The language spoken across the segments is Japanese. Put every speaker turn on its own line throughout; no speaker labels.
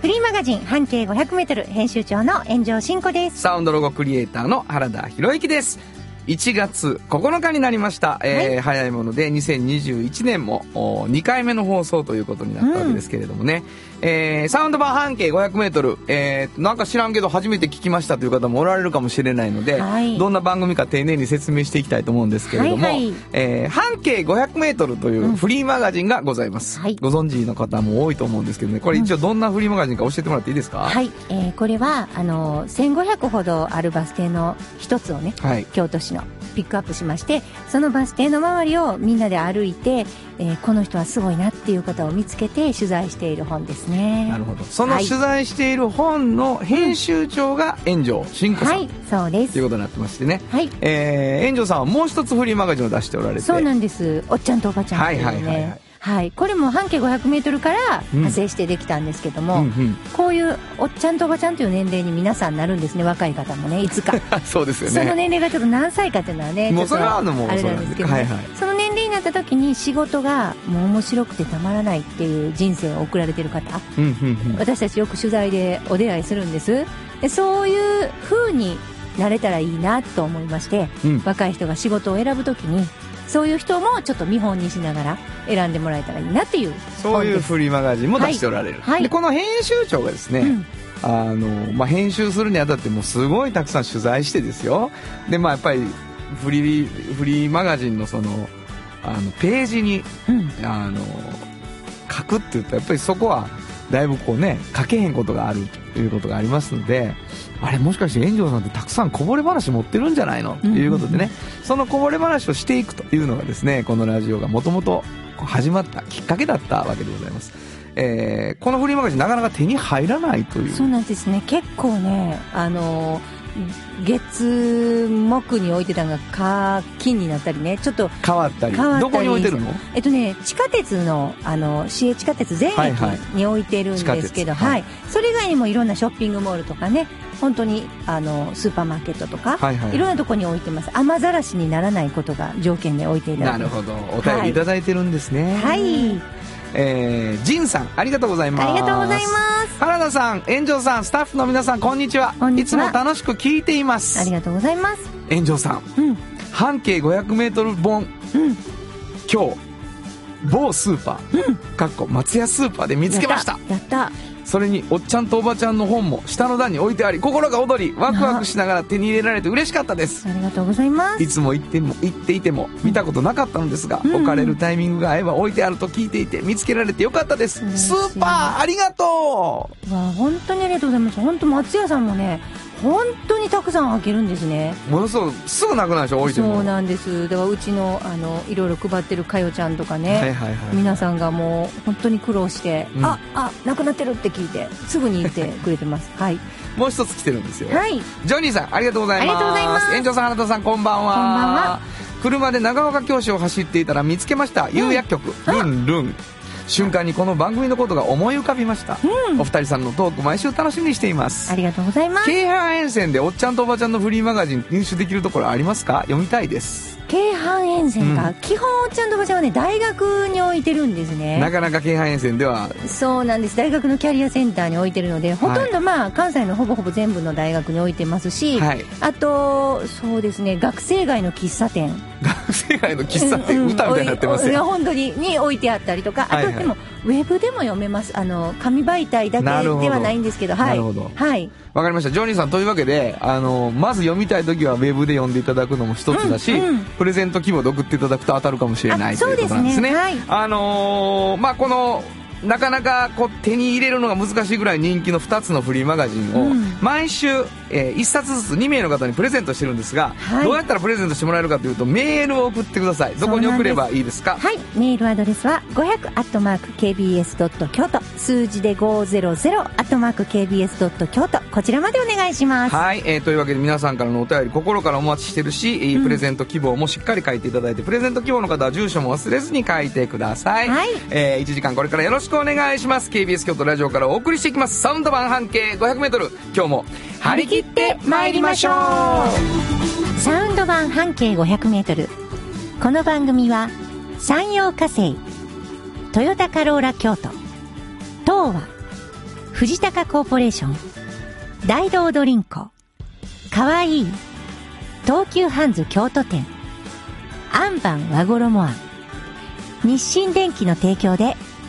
フリーマガジン半径 500m 編集長の炎上真子です。
サウンドロゴクリエイターの原田博之です。1月9日になりました。えー早いもので2021年もお2回目の放送ということになったわけですけれどもね。えーサウンド版半径500メートル、えーなんか知らんけど初めて聞きましたという方もおられるかもしれないので、
はい。
どんな番組か丁寧に説明していきたいと思うんですけれども、
はいはい。
えー半径500メートルというフリーマガジンがございます。
はい。
ご存知の方も多いと思うんですけどね、これ一応どんなフリーマガジンか教えてもらっていいですか？
はい、えーこれはあの1500ほどあるバス停の一つをね、
はい。
京都市のピックアップしましてそのバス停の周りをみんなで歩いて、えーこの人はすごいなっていう方を見つけて取材している本ですね。
なるほど。その
はい。
取材している本の編集長が炎上真子さん、
はい。そうです。
ということになってましてね。
はい。
えー、炎上さんはもう一つフリーマガジンを出しておられて。
そうなんです。おっちゃんとおばちゃんいうね。
はいはいはいはい
はい。これも半径 500m から
うん。
派生してできたんですけども、
うんうん。
こういうおっちゃんとおばちゃんという年齢に皆さんなるんですね若い方もねいつか。
そうですよ
その
ね。
年齢がちょっと何歳かっていうのはね
あ
れなんですけど、ね。
はいはい。
その年齢になった時に仕事がもう面白くてたまらないっていう人生を送られてる方。
うんうんうん。
私たちよく取材でお出会いするんです。でそういう風になれたらいいなと思いまして、
うん。
若い人が仕事を選ぶ時にそういう人もちょっと見本にしながら選んでもらえたらいいなっていう
そういうフリーマガジンも出しておられる。
はい。はい。
で、この編集長がですね、
うん。
あの、まあ、編集するにあたってもうすごいたくさん取材してですよ。で、まあ、やっぱり、フリー、フリーマガジンのその、あの、ページに、
うん。
あの、書くって言ったら、やっぱりそこは、だいぶこうね、書けへんことがあるということがありますので、あれもしかして炎上さんってたくさんこぼれ話持ってるんじゃないのということでね、そのこぼれ話をしていくというのがですね、このラジオがもともと始まったきっかけだったわけでございます。えーこのフリーマガジンなかなか手に入らないという。
そうなんですね。結構ねあの月木に置いてたのが火金になったりね。ちょっと
変わったり。
変わったり。
どこに置いてるの？
えっとね地下鉄のあの市営地下鉄全駅
はいはい。
に置いてるんですけど、
地下鉄。
は
はいい。
それ以外にもいろんなショッピングモールとかね本当にあのスーパーマーケットとか、
はいはい。
いろんなとこに置いてます。雨ざらしにならないことが条件で置いていただて
ないるほど。お便りい。ただいてるんですね。
はい。
えー、ジンさん、ありがとうございます。
ありがとうございます。
原田さん、炎上さん、スタッフの皆さん、こんにちは。
こんにちは。い
つも楽しく聞いています。
ありがとうございます。
炎上さん、
うん。
半径500メートル本、
うん。
今日、某スーパー、かっこ松屋スーパーで見つけました。
やった
それに、おっちゃんとおばちゃんの本も下の段に置いてあり、心が躍り、ワクワクしながら手に入れられて嬉しかったです。
たありがとうございます。
いつも言っても、言っていても、見たことなかったのですが、
うん。
置かれるタイミングが合えば置いてあると聞いていて、見つけられてよかったです。スーパー、ありがとう。
わあ本当にありがとうございます。本当松屋さんもね本当にたくさん開けるんですね
ものすごく、すぐなくなるでしょ、置いても。
そうなんですだからうちのあのいろいろ配ってるかよちゃんとかね、
はいはいはい。
皆さんがもう本当に苦労して、
うん
ああなくなってるって聞いてすぐに言ってくれてます はい
もう一つ来てるんですよ。
はい
ジョニーさん、ありがとうございます。
ありがとうございます
園長さん、原田さん、こんばんは。
こんばんは
車で長岡教師を走っていたら見つけました。有薬局、ルンルン。瞬間にこの番組のことが思い浮かびました。お二人さんのトーク、毎週楽しみにしています
あ。りがとうございます
京阪沿線でおっちゃんとおばちゃんのフリーマガジン入手できるところありますか？読みたいです。
京阪沿線か、
うん。
基本おっちゃんとおばちゃんはね大学に置いてるんですね。
なかなか京阪沿線では、
そうなんです。大学のキャリアセンターに置いてるのでほとんどまあ関西のほぼほぼ全部の大学に置いてますし、
はい。
あとそうですね学生街の喫茶店。
学生街の喫茶店、
うん
歌みたいになってますよ。
本当にに置いてあったりとか、
はいはい。
あとでもウェブでも読めます。あの紙媒体だけではないんですけど。はい。
なるほど。
はい
わかりました。ジョニーさん、というわけで、あの、まず読みたい時はウェブで読んでいただくのも一つだし、
うんうん
プレゼント希望で送っていただくと当たるかもしれない
あ
ということなんですね。
すねはい
あのーまあ、この、なかなかこう手に入れるのが難しいぐらい人気の2つのフリーマガジンを、
うん。
毎週え1冊ずつ2名の方にプレゼントしてるんですが、
はい。
どうやったらプレゼントしてもらえるかというとメールを送ってください。どこに送ればいいですか？
はい。メールアドレスは500 KBS 京都数字で500 KBS 京都こちらまでお願いします。
はい、えーというわけで皆さんからのお便り心からお待ちしてるし、えープレゼント希望もしっかり書いていただいて、プレゼント希望の方は住所も忘れずに書いてください、
はい。
えー1時間これからよろしくくお願いします。KBS 京都ラジオからお送りしていきます。サウンド版半径 500m 今日も張り切って参りましょう。
サウンド版半径500メートル。この番組は、山陽火星、トヨタカローラ京都、東和、藤高コーポレーション、大道ドリンコ、かわいい、東急ハンズ京都店、アンバン和衣あん、日清電機の提供で、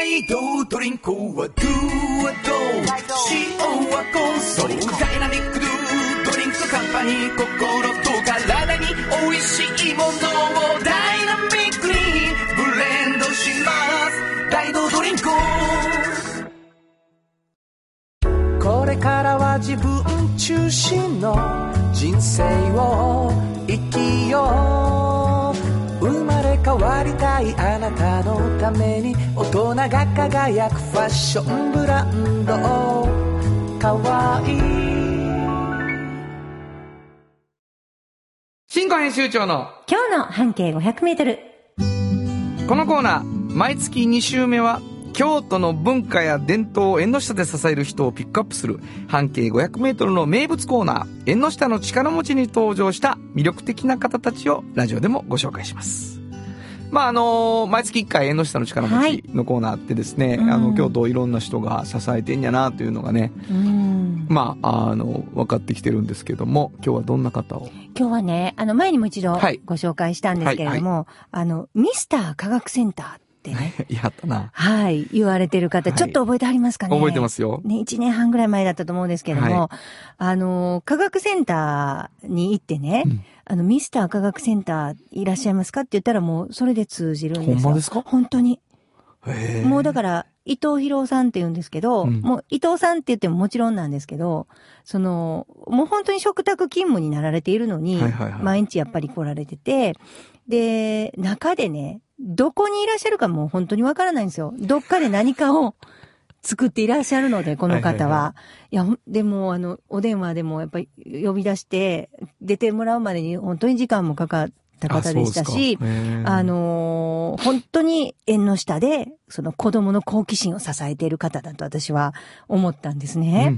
大道ドリンクはドゥはドゥ塩はコンソーダイナミックドゥドリンクカンパニー心と体に美味しいものをダイナミックにブレンドします。大道ドリンクこれからは自分中心の人生を生きよう。変わりたいあなたのために大人が輝くファッションブランドかわいい
新語編集長の
今日の半径500メートル。
このコーナー毎月2週目は京都の文化や伝統を縁の下で支える人をピックアップする半径 500m の名物コーナー縁の下の力持ちに登場した魅力的な方たちをラジオでもご紹介します。まああの毎月1回縁の下の力持ちのコーナーってですね、
うん。
あの京都をいろんな人が支えてんやなというのがね、
うん。
まああの分かってきてるんですけども今日はどんな方を？
今日はね、あの、前にも一度
はい。
ご紹介したんですけれども、あの、ミスター科学センターってね、
やったな。
はい、言われてる方、
はい。
ちょっと覚えてありますかね。
覚えてますよ。
ね、1年半ぐらい前だったと思うんですけども、
は
あの、科学センターに行ってね、
うん。
あの、ミスター科学センターいらっしゃいますかって言ったらもう、それで通じるんですよ。
ほんまですか？
本当に。もうだから、伊藤博さんって言うんですけど、
うん。
もう伊藤さんって言ってももちろんなんですけど、その、もう本当に食卓勤務になられているのに、毎日やっぱり来られてて、で、中でね、どこにいらっしゃるかもう本当にわからないんですよ。どっかで何かを作っていらっしゃるので、この方は。
はいはい
や、でも、あの、お電話でもやっぱり呼び出して、出てもらうまでに本当に時間もかかった方でしたし、
あ
あのー本当に縁の下で、その子供の好奇心を支えている方だと私は思ったんですね。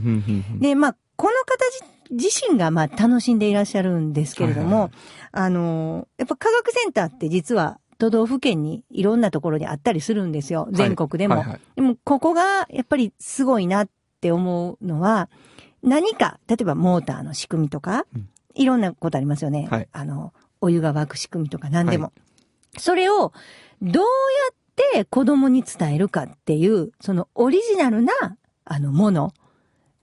で、まあ、この方自自身がまあ楽しんでいらっしゃるんですけれども、
はいはいはい
あのーやっぱ科学センターって実は都道府県にいろんなところにあったりするんですよ。全国でも。
はいはい
でも、ここがやっぱりすごいなって思うのは、何か、例えばモーターの仕組みとか、
うん
いろんなことありますよね。
はい
あの、お湯が沸く仕組みとか何でも。
は
それを、どうやって子供に伝えるかっていう、そのオリジナルな、あの、もの。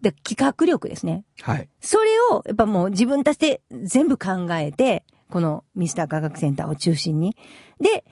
で、企画力ですね。
はい。
それを、やっぱもう自分たちで全部考えて、このミスター科学センターを中心に。で、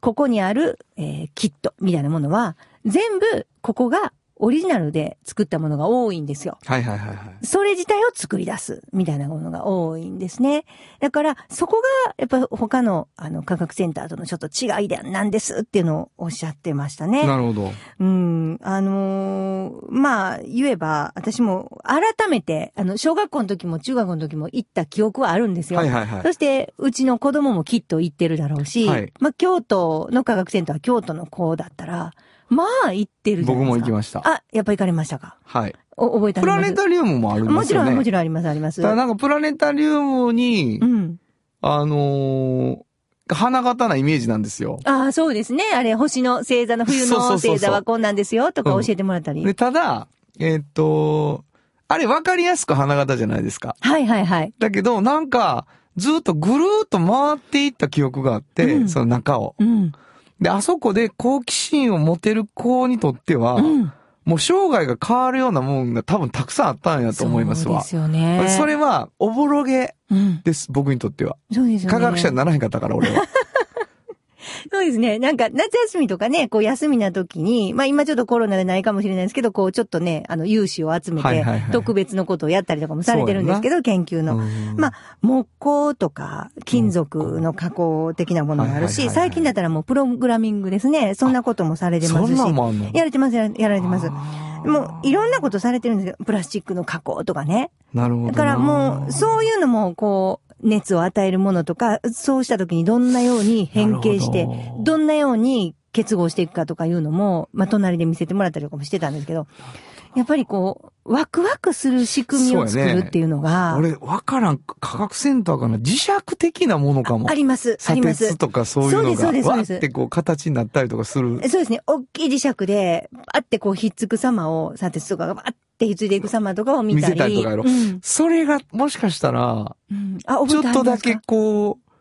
ここにある、えーキットみたいなものは、全部、ここがオリジナルで作ったものが多いんですよ。
はいはいはいはい。
それ自体を作り出す、みたいなものが多いんですね。だから、そこが、やっぱり他の、あの、科学センターとのちょっと違いでなんですっていうのをおっしゃってましたね。
なるほど。
うん、あのーまあ、言えば、私も改めて、あの、小学校の時も中学校の時も行った記憶はあるんですよ。
はいはいはい
そ。して、うちの子供もきっと行ってるだろうし、
はい
まあ、京都の科学センターは京都の子だったら、まあ、行ってるじゃないですか。
僕も行きました。
あ、やっぱ行かれましたか？
はい。
お、覚えてあ
プラネタリウムもあるんですよね。
もちろん、もち
ろん。
あります、あります。
ただなんかプラネタリウムに
う、ん。
あのー、花形なイメージなんですよ。
ああ、そうですね。あれ、星の星座の冬の星座はこんなんですよ、とか教えてもらったり。
で、ただ、えーっと、あれ分かりやすく花形じゃないですか。
はいはいはい。
だけど、なんか、ずっとぐるーっと回っていった記憶があって、
うん
その中を。
うん。
で、あそこで好奇心を持てる子にとっては、
うん。
もう生涯が変わるようなもんが多分たくさんあったんやと思いますわ。
そうですよね。
それは、おぼろげ
うん。
です、僕にとっては。
そうですよね。
科学者にならへんかったから、俺は。
そうですね。なんか、夏休みとかね、こう休みな時に、まあ今ちょっとコロナでないかもしれないですけど、こうちょっとね、あの、有志を集めて
はいはいは、い
特別のことをやったりとかもされてるんですけど、研究の。
うん
まあ、木工とか、金属の加工的なものもあるし、
はいはいはいはい
最近だったらもうプログラミングですね。そんなこともされてますし。やられてます、やられてます。もう、いろんなことされてるんですよ。プラスチックの加工とかね。
なるほどな。
だからもう、そういうのも、こう、熱を与えるものとか、そうした時にどんなように変形して
ど、
どんなように結合していくかとかいうのも、まあ、隣で見せてもらったりとかもしてたんですけど、やっぱりこう、ワクワクする仕組みを作るっていうのが、
俺、わからん、科学センターかな？磁石的なものかも。
あります、あ
砂
ります
鉄。とかそういうのが、
そうですそう
わ
ですそうです
ーってこう形になったりとかする。
そうですね。大きい磁石で、あってこう、ひっつく様を、砂鉄とかがバッてひっついていく様とかを見たり。
見せたりとかやろ
うん
それが、もしかしたら、
うんあ、覚
ちょっとだけこう、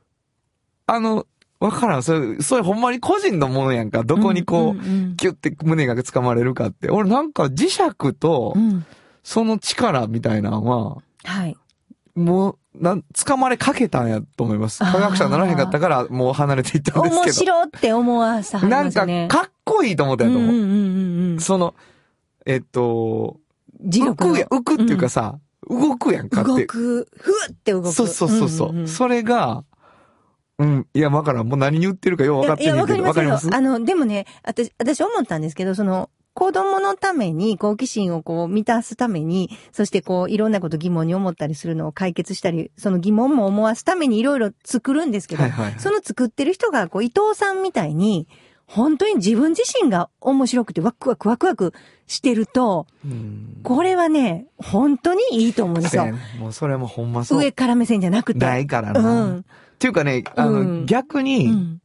あの、わからん。それ、それほんまに個人のものやんか。どこにこう、
んんん
キュッて胸が掴まれるかって。俺なんか磁石と
う、ん
その力みたいなのは、
はい。
もう、なん、掴まれかけたんやと思います。科学者にならへんかったから、もう離れていったんです
面
けど。
白って思わさはり
なんか。かっこいいと思ったんやと思う。
うんうんうんうん。
その、えっと、
磁力の
浮くや、浮くっていうかさ、動くやんかって。
動く、ふわって動く。
そうそうそうそう、
んんん
それが、うん、いや、わからん。もう何言ってるかよう分かって
いや、い
けど。わかります？
あの、でもね、私、私思ったんですけど、その、子供のために好奇心をこう満たすために、そしてこういろんなこと疑問に思ったりするのを解決したり、その疑問も思わすためにいろいろ作るんですけど、
はいはいはい
その作ってる人がこう伊藤さんみたいに、本当に自分自身が面白くてワクワクワクワクしてると、
うん
これはね、本当にいいと思うんですよ
もうそれもほんまそう。
上から目線じゃなくて。
ないから
う
な。っ
ん。
ていうかね、あの、
うん
逆に、
うん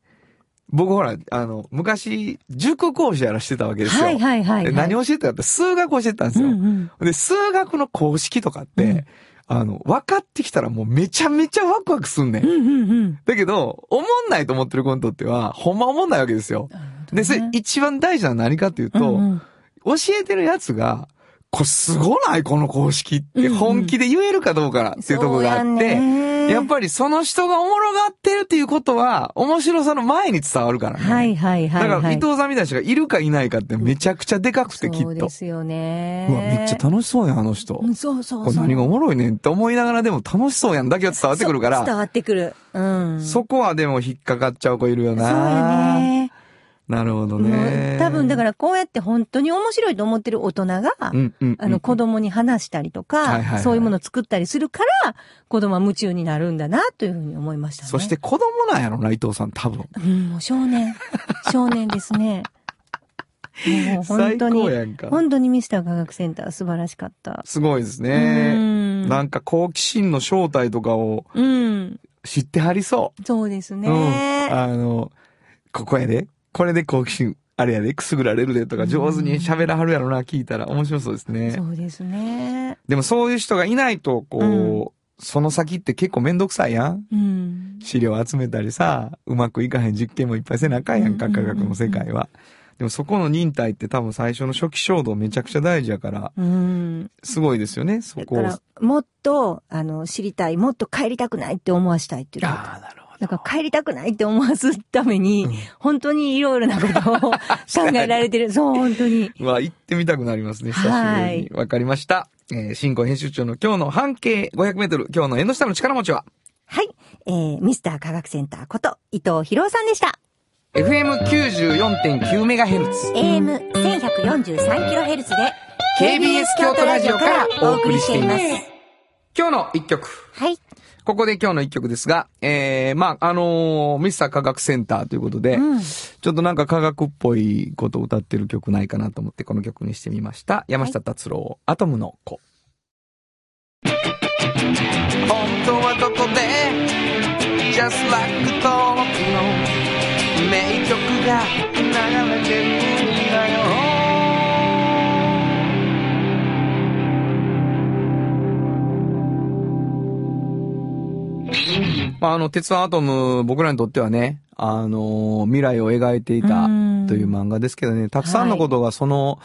僕ほら、あの、昔、塾講師やらしてたわけですよ。
はいはいはい、はい。
で何を教えてたかって数学を教えてたんですよ。
うんうん
で、数学の公式とかって、
うん
あの、分かってきたらもうめちゃめちゃワクワクすんねん。
うんうんうん。
だけど、思んないと思ってる子にとっては、ほんま思んないわけですよ。で、それ一番大事なのは何かっていうと、
うんうん
教えてるやつが、これすごない？この公式って本気で言えるかどうかっていうところがあって、
や
っぱりその人がおもろがってるっていうことは、面白さの前に伝わるからね。
はいはいはい、はい。
だから伊藤さんみたいな人がいるかいないかってめちゃくちゃでかくてきっと。
そうですよね。
うわ、めっちゃ楽しそうやん、あの人。
うんそうそうそう。
これ何がおもろいねんって思いながらでも楽しそうやんだけは伝わってくるから、
伝わってくる。うん。
そこはでも引っかかっちゃう子いるよ
そうね。
なるほど
も
ね
う。多分だからこうやって本当に面白いと思ってる大人が、
うんうんうん、
あの子供に話したりとか、
はいはいはい
そういうものを作ったりするから、子供は夢中になるんだな、というふうに思いましたね。
そして、子供なんやろな、伊藤さん、多分。
うん、もう少年。少年ですね。もう本当に。本当にミスター科学センター素晴らしかった。
すごいです
う
ね。
ん。
なんか好奇心の正体とかを
うん。
知ってはりそう。
そうです
うん。
ね。
あの、ここやで。これで好奇心、あれやで、くすぐられるでとか上手に喋らはるやろな、聞いたら面白そうですね。
そうですね。
でもそういう人がいないと、こう、
うん
その先って結構めんどくさいやん。
うん。
資料集めたりさ、うまくいかへん実験もいっぱいせなあかんやんか、
うん
科学の世界は。でもそこの忍耐って多分最初の初期衝動めちゃくちゃ大事やから、
うん。
すごいですよね、そこを。
もっと、あの、知りたい、もっと帰りたくないって思わしたいっていう。
ああ、なるほど。
だから帰りたくないって思わすために、
うん
本当にいろいろなことを考えられてる。そう、本当に。
うわ、行ってみたくなりますね、久しぶりに。わかりました。えー、新語編集長の今日の半径500メートル、今日の縁の下の力持ちは、
はい。えー、ミスター科学センターこと、伊藤博さんでした。
FM94.9 メガヘルツ。
AM1143kHz で、
KBS 京都ラジオからお送りしています。今日の一曲。
はい。
ここで今日の一曲ですが、えー、まあ、あのーミスター科学センターということで、
うん。
ちょっとなんか科学っぽいことを歌ってる曲ないかなと思ってこの曲にしてみました。山下達郎、アトムの子。本当はここで、Just Like 登録の名曲が流れてるまあ、あの、鉄腕アトム、僕らにとってはね、あのー未来を描いていた
うん
という漫画ですけどね、たくさんのことがその、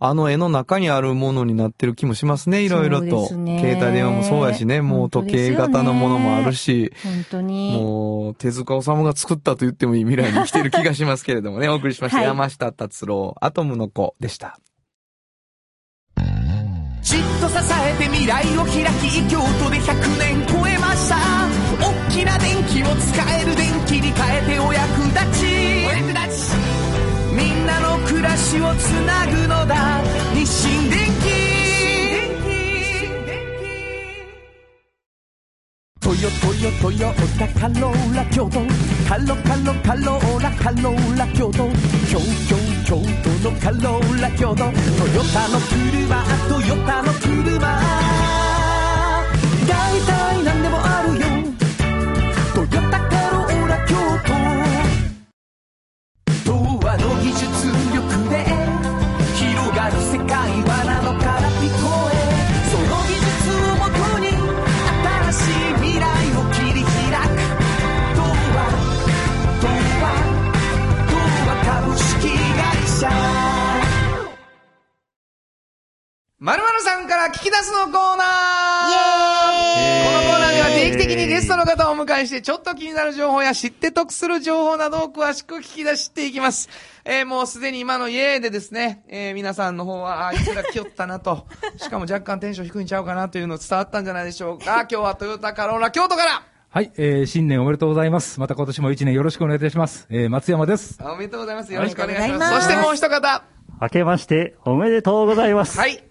あの絵の中にあるものになってる気もしますね、いろいろと。携帯電話もそうやしね、もう時計型のものもあるし、
本当に。
もう、手塚治虫が作ったと言ってもいい未来に来てる気がしますけれどもね、お送りしました。
はい
山下達郎、アトムの子でした。
じっと支えて未来を開き京都で100年超えました大きな電気を使える電気に変えてお役立ち。お役立ちみんなの暮らしをつなぐのだ。日清電気トヨトヨトヨタカローラ京都。カロカロカローラカローラ京都。京京京都のカローラ京都。トヨタの車トヨタの車。大体技術力
まるまるさんから聞き出すのコーナーこのコーナーでは定期的にゲストの方をお迎えして、ちょっと気になる情報や知って得する情報などを詳しく聞き出していきます。えー、もうすでに今のイエーでですね、えー、皆さんの方は、ああいつら来よったなと、しかも若干テンション低いんちゃうかなというの伝わったんじゃないでしょうか。今日はトヨタカローラ京都から
はい、えー、新年おめでとうございます。また今年も一年よろしくお願いいたします。えー、松山です。
おめでとうございます。よろしくお願いします。
ます
そしてもう一方。
明けましておめでとうございます。
はい。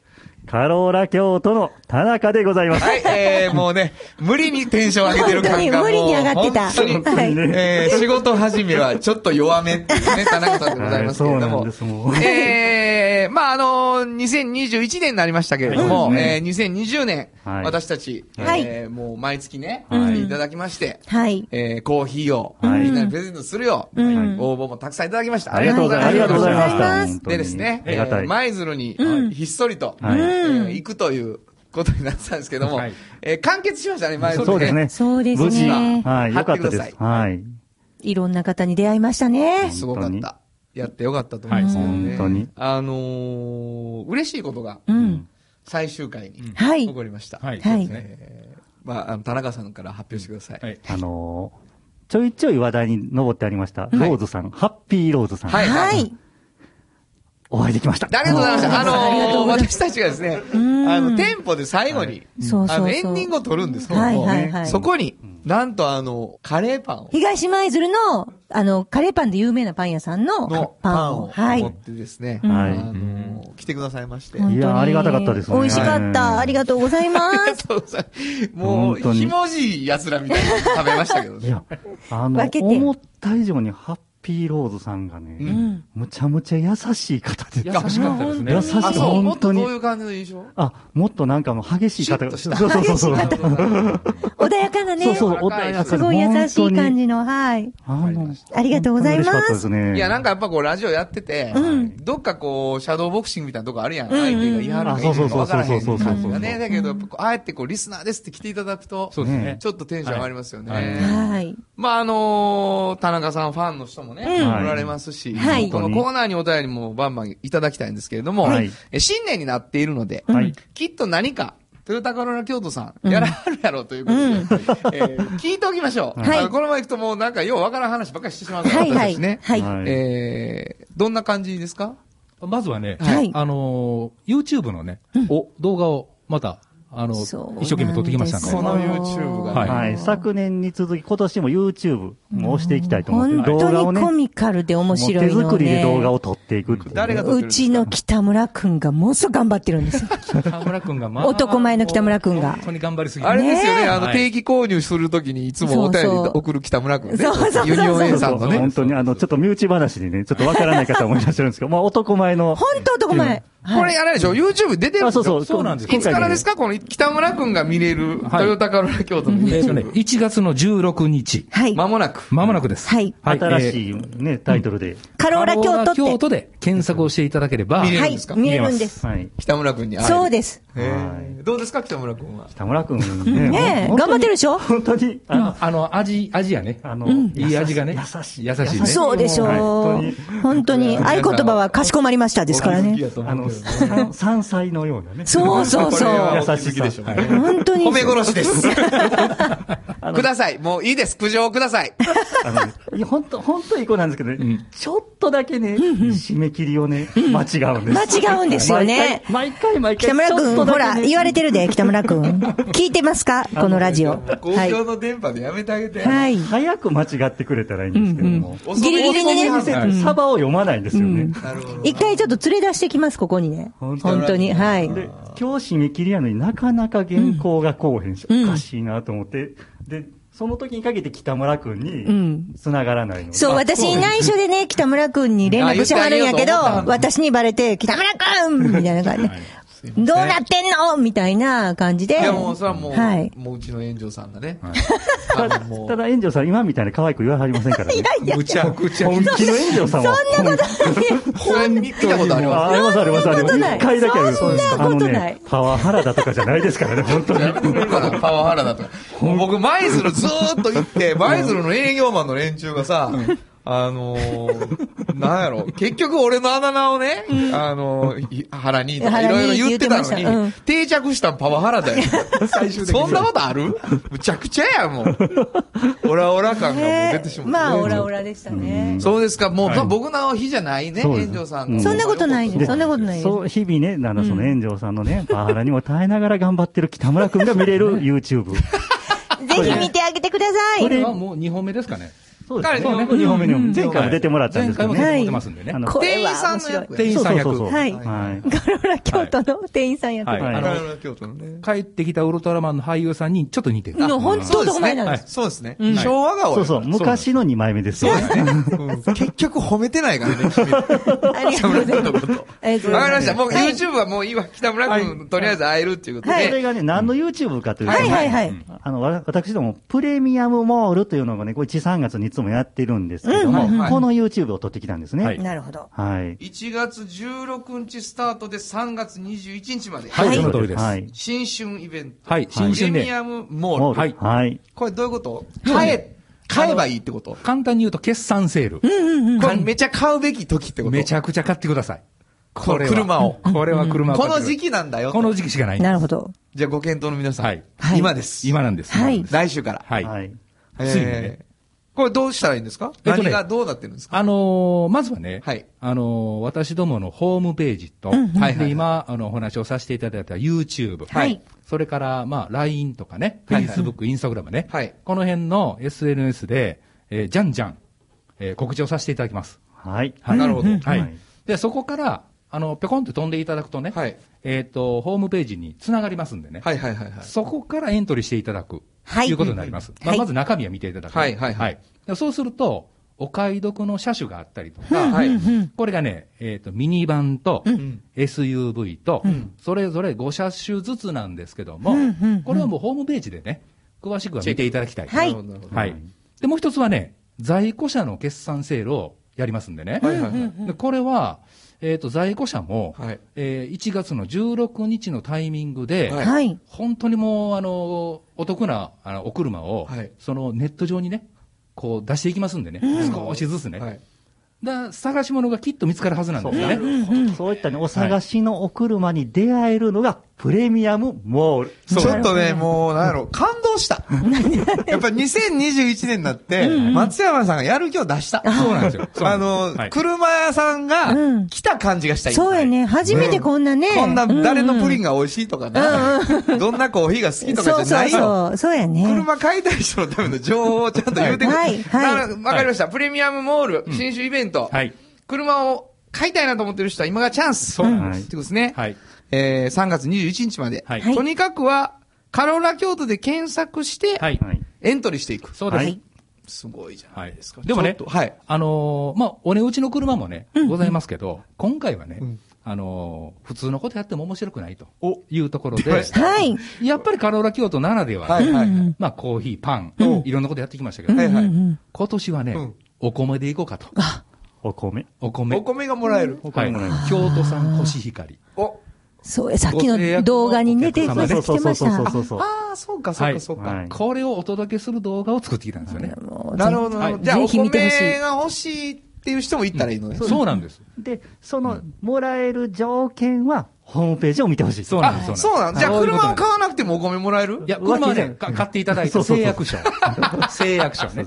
カローラ京都の田中でございます。
はい、えー、もうね、無理にテンション上げてる感がもう。
本当に無理に上がってた
本当に、
はい
えー、仕事始めはちょっと弱めっていうね、田中さんでございますけれども。
はいそうなんですもう
えー、まああの2021年になりましたけれども、
はい
えー、2020年、
はい
私たち、
はい
えー、もう毎月ね、
はい
いただきまして、
はい。
えー、コーヒーを、
はい
みんなにプレゼントするよ、
うん
応募もたくさんいただきました。
ありがとうございます。
ありがとうございま
ありがとうござい
した。
ました。
でですね。えー舞鶴に、ひっそりと、
はい
えー行くということになってたんですけども、
はい
えー完結しましたね、舞鶴
そうですね。
そうですね
無事はい、
貼
よかったです。はい。
いろんな方に出会いましたね。
すごかった。やってよかったと思いますけどね。
はい本当に
あのー、嬉しいことが
うん。
最終回に
はい
起こりました。
はい、
はい
そうですね。
えーまあ、あの、田中さんから発表してください。
はい。
あのー、ちょいちょい話題に上ってありました、ローズさん、ハッピーローズさん。
はい
はい。
お会いできました。
ありがとうございました。あ
ありがとう
のー、
ございます
私たちがですね、
ん
あの、店舗で最後に、あの、エンディングを撮るんですけど
はい
も
はいはい
そこに、なんとあの、カレーパンを、
東舞鶴の、あの、カレーパンで有名なパン屋さんの
の
パンを。はい。
持ってですね、
うん
はい
あのー、来てくださいまして。
いやありがたかったですね
美味しかった。ありがとうございます。
そうそうもう、
本当に
ひもじい奴らみたいに食べましたけどね。
いや、あの、
分けて
思った以上にハッピーローズさんがね、
うん
むちゃむちゃ優しい方で。
優しかったですね。
優しい
あ、そう、もっと
本当に
どういう感じの印象？
あ、もっとなんかもう激しい方が。
シュッとした
そうそうそうそう。
穏やかなね。
そうそう、穏やか
すごい優しい感
じ。
じの、はい。
あの、
ありがとうございま。
本当に嬉しかったですすね。
いや、なんかやっぱこう、ラジオやってて、
うん
どっかこう、シャドーボクシングみたいなとこあるやん。相手が言い張る
そうそうそうそうそう
感じがね。だけど、あえてこう、リスナーですって来ていただくと、
そうですね。
ちょっとテンション上がりますよね。
はい
はい。
まあ、あのー田中さんファンの人もね、
うん。
おられますし、
はい。
このコーナーにお便りもバンバンいただきたいんですけれども、
はい。
え新年になっているので、
はい。
きっと何か、トヨタカローラ京都さん、やらはるやろうということで、えー聞いておきましょう。
はい。
このまま行くともうなんかようわからん話ばっかりしてしまうから、
はいはい。
私たちね。
はい。
はい。
えー、どんな感じですか？
まずはね、
はい。
あのー、YouTube のね、お動画をまた、あの、一生懸命撮ってきましたんで。
この YouTube がね、
はい。
はい。昨年に続き、今年も YouTube も押していきたいと思って、
本
動画をね、
当にコミカルで面白い
手作りで動画を撮っていく
誰が
うちの北村くんがものすごく頑張ってるんですよ。
北村くんが、ま
男前の北村くんが。
本当に頑張りすぎて。
あれですよね、
ね
あの、
はい
定期購入するときにいつもお便り送る北村君ね。
そうそうそう。
ユニオン A さんのね。
そう本。当に、あの、ちょっと身内話でね、ちょっとわからない方もいらっしゃるんですけど、まあ男前の、
本当男前。
これあれでしょ ?YouTube 出てるん
あ、
でしょ？
そうそう、
そうなんです
いつからです
か？
かこの北村君が見れる、
はい
トヨタカローラ京都の
えっとね、
YouTube。
1月の16日。
はい。
まもなく。
まもなくです。
はい
新
えー
しいね、タイトルで。
カローラ京都って。
京都で検索をしていただければ、
はい
見れるんですか、
見えるんです。
はい。
北村君に会える
そうです。
どうですか、北村君は？
北村くんね。
頑張ってるでしょ？
本当に、あの、
あの、味、味やね。
あの、
いい味がね。
優しい。
優しいね。
そうでしょ
はい
う。本当に、合言葉はかしこまりましたですからね。
山山菜のようなね。
そうそうそう
優しさ
お気づきでしょうね
本当に。
褒め殺しです。ください。もういいです。苦情をください。
あのね、いや本当、本当いい子なんですけどね、ちょっとだけね、締め切りをね、間違うんです。
間違うんですよね
毎回、毎回、
北村君、
ちょっとだけ
ほら、
ね
言われてるで、北村君。聞いてますか？このラジオ。
公
はい。
共の電波でやめてあげて。
はい。
早く間違ってくれたらいいんですけども。
ギリギリにね
サバを読まないんですよね。
なるほど。
一回ちょっと連れ出してきます、ここにね。
本当
本当に。はい。
で、今日締め切りやのになかなか原稿がこうへんし、おかしいなと思って、で、その時にかけて北村君
ん
に繋がらないので。
そう、私に内緒でね、北村くんに連絡しはるんやけど私にバレて、北村くんみたいな感じで。どうなってんの？みたいな感じで。
いやもう、それはもう、
はい。
もううちの炎上さんがね。
ただ
あのもう
ただ、炎上さん、今みたいに可愛く言わはりませんからね。
むちゃくちゃ。
本気の炎上さんは。そんなこと
これ見見たことありま
ありますありますあります。
そんなことない
一回だけある。
そんなことない
パワハラだとかじゃないですからね、本当に。
す。パワハラだとか。僕、舞鶴ずーっと行って、舞鶴の営業マンの連中がさ、あのー、なんやろ、結局俺のあだ名をね、あのー、い腹にとかいろいろ言ってたのに
うん、
定着したんパワハラだよ。そんなことある？むちゃくちゃや、もう。オラオラ感がもう出てしまった。
まあ、オラオラでしたね。
そうですか、もう、
はい
僕の日じゃないね、炎上さんが。
そんなことないです。そんなことないです。
そう、日々ね、あの、その炎上さんのね、パワハラにも耐えながら頑張ってる北村くんが見れる YouTube。
ぜひ見てあげてください。
これはもう2本目ですかね。
そうですね。
彼ね
2本目にも、前回も出てもらったんですけどね。
前回も出てますんでね。
店員さんの役。
店員さん役。
そうそうそう
はい
はい。
ガロラ京都の店員さん役で。
はい
はいあの
あの京都のね。
帰ってきたウルトラマンの俳優さんにちょっと似てる。
の本当どこ前なんです。
そうですね。
うん
昭和顔
そうそう、昔の2枚目ですよ。
うん 結局褒めてないからね、
ありがとうございます。ありがとうござい
かりました。もう
はい
YouTube はもういいわ。北村君、とりあえず会えるっていうことで。
それがね、何の YouTube かというと、
はいはいはい。
あの、わ私ども、プレミアムモールというのがね、これ1、3月にいつもやってるんですけども、
うんうん
この YouTube を撮ってきたんですね。
はい
なるほど。
はい。
1月16日スタートで3月21日まで。
はい、
はい
その通りです。
は
はい。
い。
新春イベント。
新春
プレミ
で、
アムモール。
はい
はい。
これどういうこと？買え、買えばいいってこと？
簡単に言うと決算セール。
これめちゃ買うべき時ってこと？
めちゃくちゃ買ってください。
これ車を。
これは車を
この時期なんだよと。
この時期しかないんです
なるほど。
じゃあご検討の皆さん。
はい
はい
今です。
今なんです。
はい
来週から。
はい。
はい。
えー
ついにね
これどうしたらいいんですか、
えっとね
何がどうなってるんですか？
あのーまずはね、
はい。
あのー私どものホームページと、
はいはい
で今、あの、お話をさせていただいた YouTube、
はい。
それから、まあ、LINE とかね、
はいはい。
Facebook、Instagram ね、
はい。
この辺の SNS で、えーじゃんじゃん、えー告知をさせていただきます。
はい。
はい。
なるほど。
はい。
はい
で、そこから、あの、ぴょこんって飛んでいただくとね、
はい
えっ、と、ホームページにつながりますんでね、
はいはいはいはい。
そこからエントリーしていただく、
はい
いうことになります。
ん
まあ、
はい
まず中身を見ていただく。
はいはいはい
でそうすると、お買い得の車種があったりとか、
はい。
これがね、えっ、と、ミニバンと、
ん
SUV と、それぞれ5車種ずつなんですけども、これはもうホームページでね、詳しくは見ていただきたい。
はい
はい。で、もう一つはね、在庫車の決算セールをやりますんでね。
はいはいはい。
でこれは、えっ、と、在庫車も、
はい
えー1月の16日のタイミングで、
はい
はい。
本当にもう、あの、お得な、あの、お車を、
はい
そのネット上にね、こう出していきますんでね、少しずつね。
はい。
だ探し物がきっと見つかるはずなんですよね。
そういったね、お探しのお車に出会えるのがプレミアムモール。
ちょっとね、もう、なんやろ、感動した。やっぱり2021年になって、松山さんがやる気を出した。
そうなんですよ。
あの、
はい
車屋さんが
うん
来た感じがしたい。
そうやね。初めてこんなね。
こんな誰のプリン
が
が美味しいとかな、どんなコーヒーが好きとかじゃないよ。
そうそうそう。やね。
車買いたい人のための情報をちゃんと言うてくれ。
はい
わかりました。プレミアムモール、新種イベント。
はい。
車を買いたいなと思ってる人は今がチャンス。
そうなんです
ってことですね。
はい。
えー、3月21日まで。
はい
はい
とにかくは、カローラ京都で検索して、
はい。
はい。
エントリーしていく。
そうです。
はい
すごいじゃな
はいい
ですか。
でもね
はい。
あのーまあ、お値打ちの車もね、ございますけど、今回はね、あのー普通のことやっても面白くないと
お
いうところで
はい。
やっぱりカローラ京都ならでは、
はいはいはい。
まあコーヒー、パン、いろんなことやってきましたけど、
はいはい。
今年はね、
うん
お米でいこうかと。
お米？
お米。
お米がもらえる。
お
はい。京都産コシヒカリ。
お
そう、さっきの動画に出て
ご制約のお
きてました。
そうそう。
ああ、そうかそうかそうか。
はい
これをお届けする動画を作ってきたんですよね。
なるほどなるほど。じゃあ、
ぜ
お米が欲しいっていう人も行ったらいいのね。
そうなんです。
で、その、もらえる条件は、ホームページを見てほしい。
そうなんです。
あ、そうなんじゃあ、車を買わなくてもお米もらえる？
いや、車はね、
わけじゃん
か買っていただいて
そうそうそう
誓約書。誓約書ね。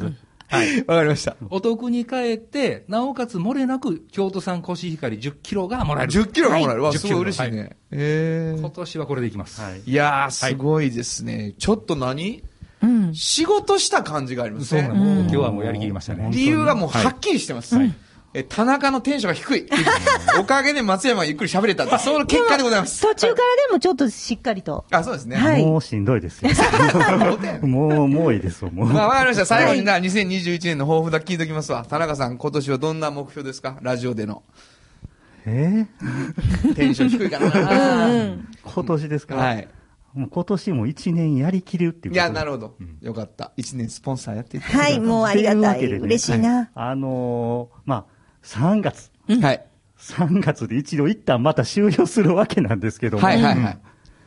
はい。
わかりました。
お得に帰って、なおかつ漏れなく京都産コシヒカリ10キロがもらえる。
10キロがもらえる。わ、
10
すごい嬉しい
は
ね。ええ
今。年はこれでいきます。
はい。
いやー、すごいですね。ちょっと何？
うん。
仕事した感じがありますね。
そうなんです。今日はもうやりきりましたね。
理由がもうはっきりしてます。え田中のテンションが低い。おかげで松山がゆっくり喋れたって、その結果でございます。
途中からでもちょっとしっかりと。
あ、そうですね。
はい
もうしんどいですよ。もう、もういいですよ、もう。
まあ、わかりました。最後にな、2021年の抱負だけ聞いときますわ。田中さん、今年はどんな目標ですかラジオでの。
え
テンション低いからな。
ー今年ですか
はい。
もう今年も一年やりきるっていうことで
いや、なるほど。よかった。一年スポンサーやってい
はい、もうありがたい。嬉しいな。
あのーまあ、3月。
はい。
3月で一度一旦また終了するわけなんですけども、
はいはいはい。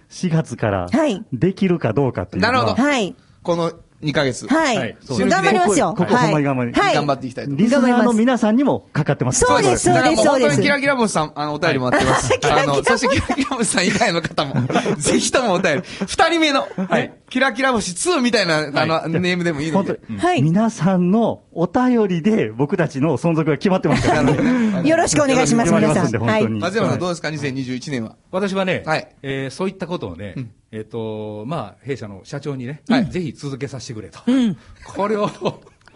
4月から
はい
できるかどうかっていうのは、
なるほど
はい。
この2ヶ月。
はい。頑張りますよ。
ここここ
はい
ほんまに頑張り
はい。
頑張っていきたいと思います。
リスナーの皆さんにもかかってます。
そうですそうですそうです
にキラキラボスさん、あの、お便り待ってます。あの、そしてキラキラボスさん以外の方も、ぜひともお便り。二人目の、はい。キラキラ星2みたいな、あの、ネームでもいいので
本当。に、
はい
皆さんのお便りで僕たちの存続が決まってますからね。
よろしくお願いします、皆さん。はい。
松山さんどうですか ?2021 年は。
私はね、
はい
えーそういったことをね、えっ、と、まあ、弊社の社長にね、
はい
ぜひ続けさせてくれと。これを、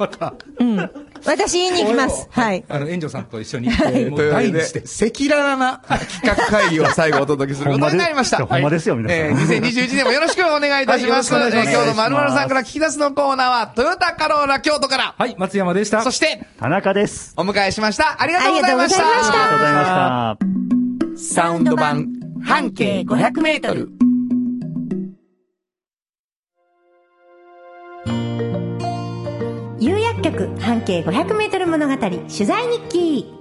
また、
私言いに行きます。はい。
あの、援助さんと一緒に、えーもう
というわけで、
大にして、
赤裸々な企画会議を最後お届けすることになりました。
ほんまですよ、皆さん。
えー、2021年もよろしくお願いいたします。今日のまるまるさんから聞き出すのコーナーは、トヨタカローラ京都から、
はい、松山でした。
そして、
田中です。
お迎えしました。ありがとうございました。
ありがとうございました
ありがとうございました。
サウンド版半径500メートル。
局半径500メートル物語取材日記。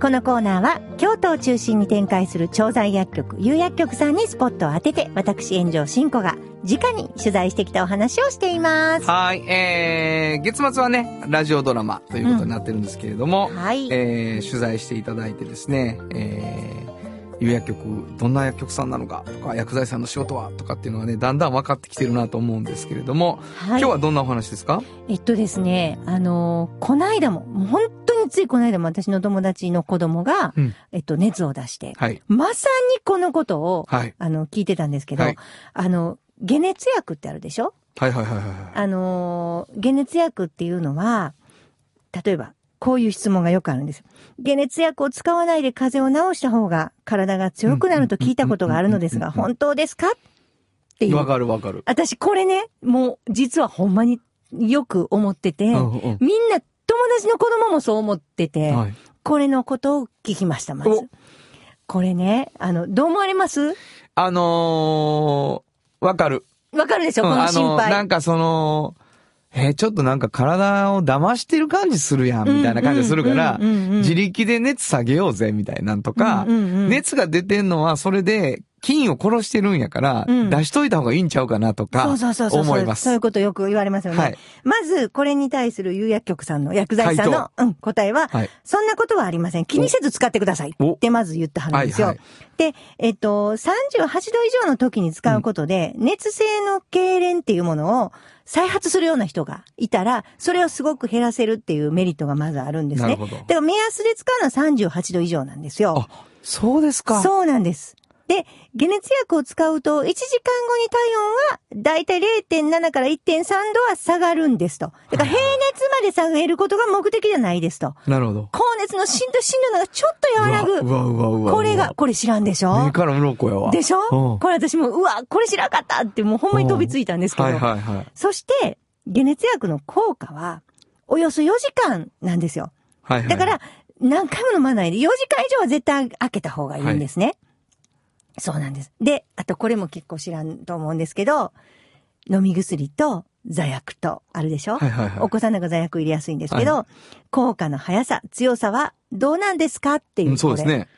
このコーナーは京都を中心に展開する調剤薬局有薬局さんにスポットを当てて私炎上真子が直に取材してきたお話をしています。
はい、えー、月末はね、ラジオドラマということになってるんですけれども、
はい
えー、取材していただいてですね、えー、有薬局、どんな薬局さんなのかとか、薬剤師さんの仕事はとかっていうのがね、だんだん分かってきてるなと思うんですけれども、
はい。
今日はどんなお話ですか？
えっとですね、あのーこないだも、もう本当についこの間も私の友達の子供が、
うん
えっと、熱を出して、
はい。
まさにこのことを、
はい。
あの、聞いてたんですけど、
はい
あの、解熱薬ってあるでしょ？
はいはいはいはい。
あのー、解熱薬っていうのは、例えば、こういう質問がよくあるんですよ。解熱薬を使わないで風邪を治した方が体が強くなると聞いたことがあるのですが、本当ですか？っていう。
わかるわかる。
私これね、もう実はほんまによく思ってて、
うんうん
みんな友達の子供もそう思ってて、
はい。
これのことを聞きました、まず
お。
これね、あの、どう思われます？
あのー、わかる。
わかるでしょ、この
うんあの、
心配。
なんかその、えーちょっとなんか体を騙してる感じするやん、みたいな感じがするから、自力で熱下げようぜ、みたいなんとか、熱が出てんのはそれで菌を殺してるんやから、
うん
出しといた方がいいんちゃうかなとか、
そうそうそうそう。
思います。
そういうことよく言われますよね。
はい
まず、これに対する有薬局さんの薬剤師さんの、うん、答えは、
はい
そんなことはありません。気にせず使ってください。
お
ってまず言ってはるんですよ。
はいはい
で、えっと、38度以上の時に使うことで、熱性の痙攣っていうものを再発するような人がいたら、それをすごく減らせるっていうメリットがまずあるんですね。
なるほど
だから目安で使うのは38度以上なんですよ。
あ、そうですか。
そうなんです。で、解熱薬を使うと、1時間後に体温は、だいたい0.7から1.3度は下がるんですと。だから平熱まで下げることが目的じゃないですと。
なるほど。
高熱のしんどしんどのがちょっと和らぐ。
うわうわうわうわ
これが、これ知らんでしょ？
目から鱗やわ。
でしょ？
うん
これ私も、うわ、これ知らんかったってもうほんまに飛びついたんですけど。
はいはいはい。
そして、解熱薬の効果は、およそ4時間なんですよ。
はいはい。
だから、何回も飲まないで、4時間以上は絶対開けた方がいいんですね。そうなんです。で、あとこれも結構知らんと思うんですけど、飲み薬と座薬とあるでしょ、
はいはいはい
お子さんなんか座薬入れやすいんですけど、効果の速さ、強さはどうなんですかっていうう。
んそうですね。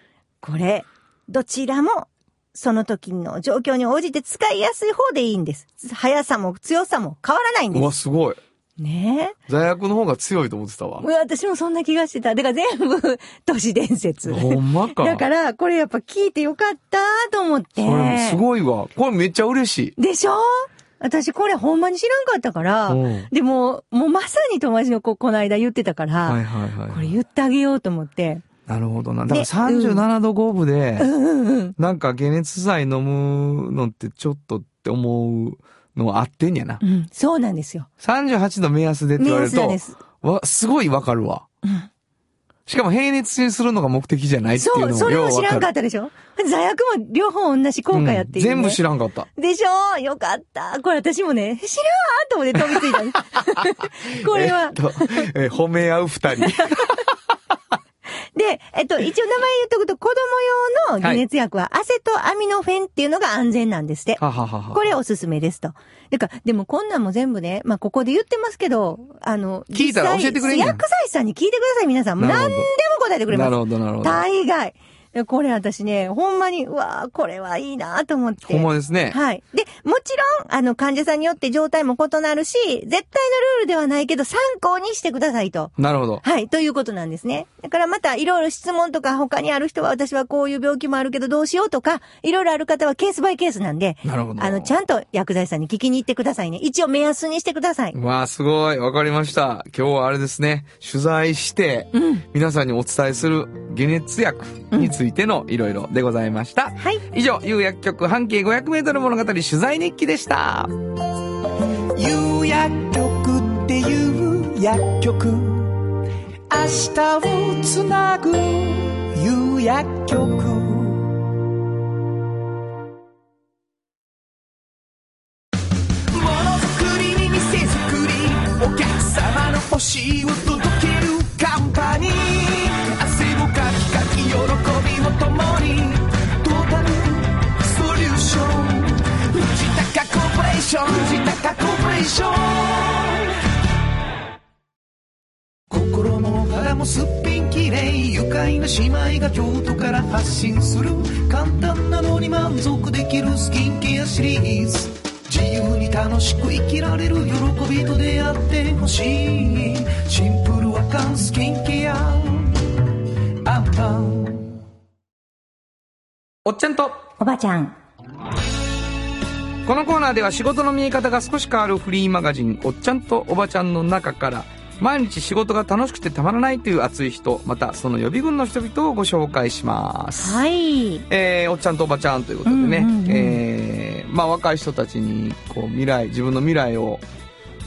これ。どちらも、その時の状況に応じて使いやすい方でいいんです。速さも強さも変わらないん
うわ、
です。
すごい。
ね
座薬の方が強いと思ってたわ
私もそんな気がしてた。だから全部、都市伝説。
ほんまか。
だから、これやっぱ聞いてよかったと思って。
それすごいわ。これめっちゃ嬉しい。
でしょ？私これほんまに知らんかったから
うん、
でも、もうまさに友達の子この間言ってたから、
はいはいはい。
これ言ってあげようと思って。
なるほどな。だから
で
37度5分で、
うん。
なんか解熱剤飲むのってちょっとって思うのあってんやな
う。ん、そうなんですよ。
38度目安でって
目
言われると
す。
わ、すごいわかるわ。
うん
しかも平熱にするのが目的じゃないっていう
そう、
のも
そ
うわかる
も知らんかっ。たでしょ？座薬も両方同じ効果やっていう、ね
うん全部知らんかった。
でしょ？よかった。これ私もね、知らんと思って飛びついた。これは
えっ。と、えー褒め合う二人。
で、えっと、一応名前言っとくと、子供用の解熱薬はアセトアミノフェンっていうのが安全なんですって。
はははは。
これおすすめですと。だから、でもこんなんも全部ね、まあ、ここで言ってますけど、あの、
聞いたら教えてくれ
薬剤師さんに聞いてください、皆さん。何でも答えてくれます。
なるほど、なるほど。
大概。でこれ私ね、ほんまに、うわーこれはいいなと思って。
ほんまですね。
はい。で、もちろん、あの、患者さんによって状態も異なるし、絶対のルールではないけど、参考にしてくださいと。
なるほど。
はい、ということなんですね。だからまた、いろいろ質問とか、他にある人は、私はこういう病気もあるけどどうしようとか、いろいろある方はケースバイケースなんで、
なるほど。
あの、ちゃんと薬剤師さんに聞きに行ってくださいね。一応目安にしてください。
わあ、すごい。わかりました。今日はあれですね。取材して、
うん。
皆さんにお伝えする解熱薬についてのいろいろでございました。
はい。
以上、有薬局半径500メートル物語取材日記でした。
有薬局っていう薬局明日をつなぐ有薬局信する。簡単なのに満足できるスキンケアシリーズ。自由に楽しく生きられる喜びと出会ってほしい。シンプルアカンスキンケア。アンパン。
おっちゃんと、
おばちゃん。
このコーナーでは仕事の見え方が少し変わるフリーマガジン、おっちゃんとおばちゃんの中から、毎日仕事が楽しくてたまらないという熱い人、またその予備軍の人々をご紹介します。
はい。
えー、おっちゃんとおばちゃんということでね、
うんうんうん
えー、まあ若い人たちに、こう未来、自分の未来を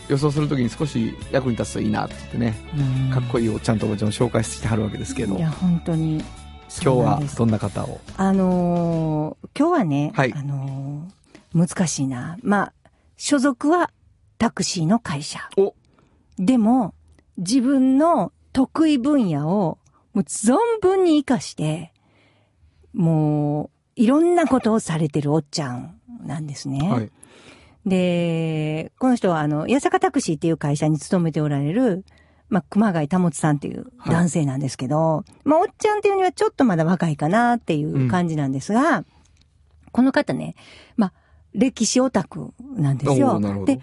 予想するときに少し役に立つといいなって言ってね、かっこいいおっちゃんとおばちゃんを紹介してはるわけですけど、
いや、本当に。
今日はどんな方を？
あのー今日はね、
はい
あのー難しいな。まあ、所属はタクシーの会社。
お
でも、自分の得意分野をもう存分に活かして、もう、いろんなことをされてるおっちゃんなんですね。
はい。
で、この人はあの、八坂タクシーっていう会社に勤めておられる、まあ、熊谷保さんっていう男性なんですけど、まあ、おっちゃんっていうにはちょっとまだ若いかなっていう感じなんですが、この方ね、まあ、歴史オタクなんです
お
よ。で、もとも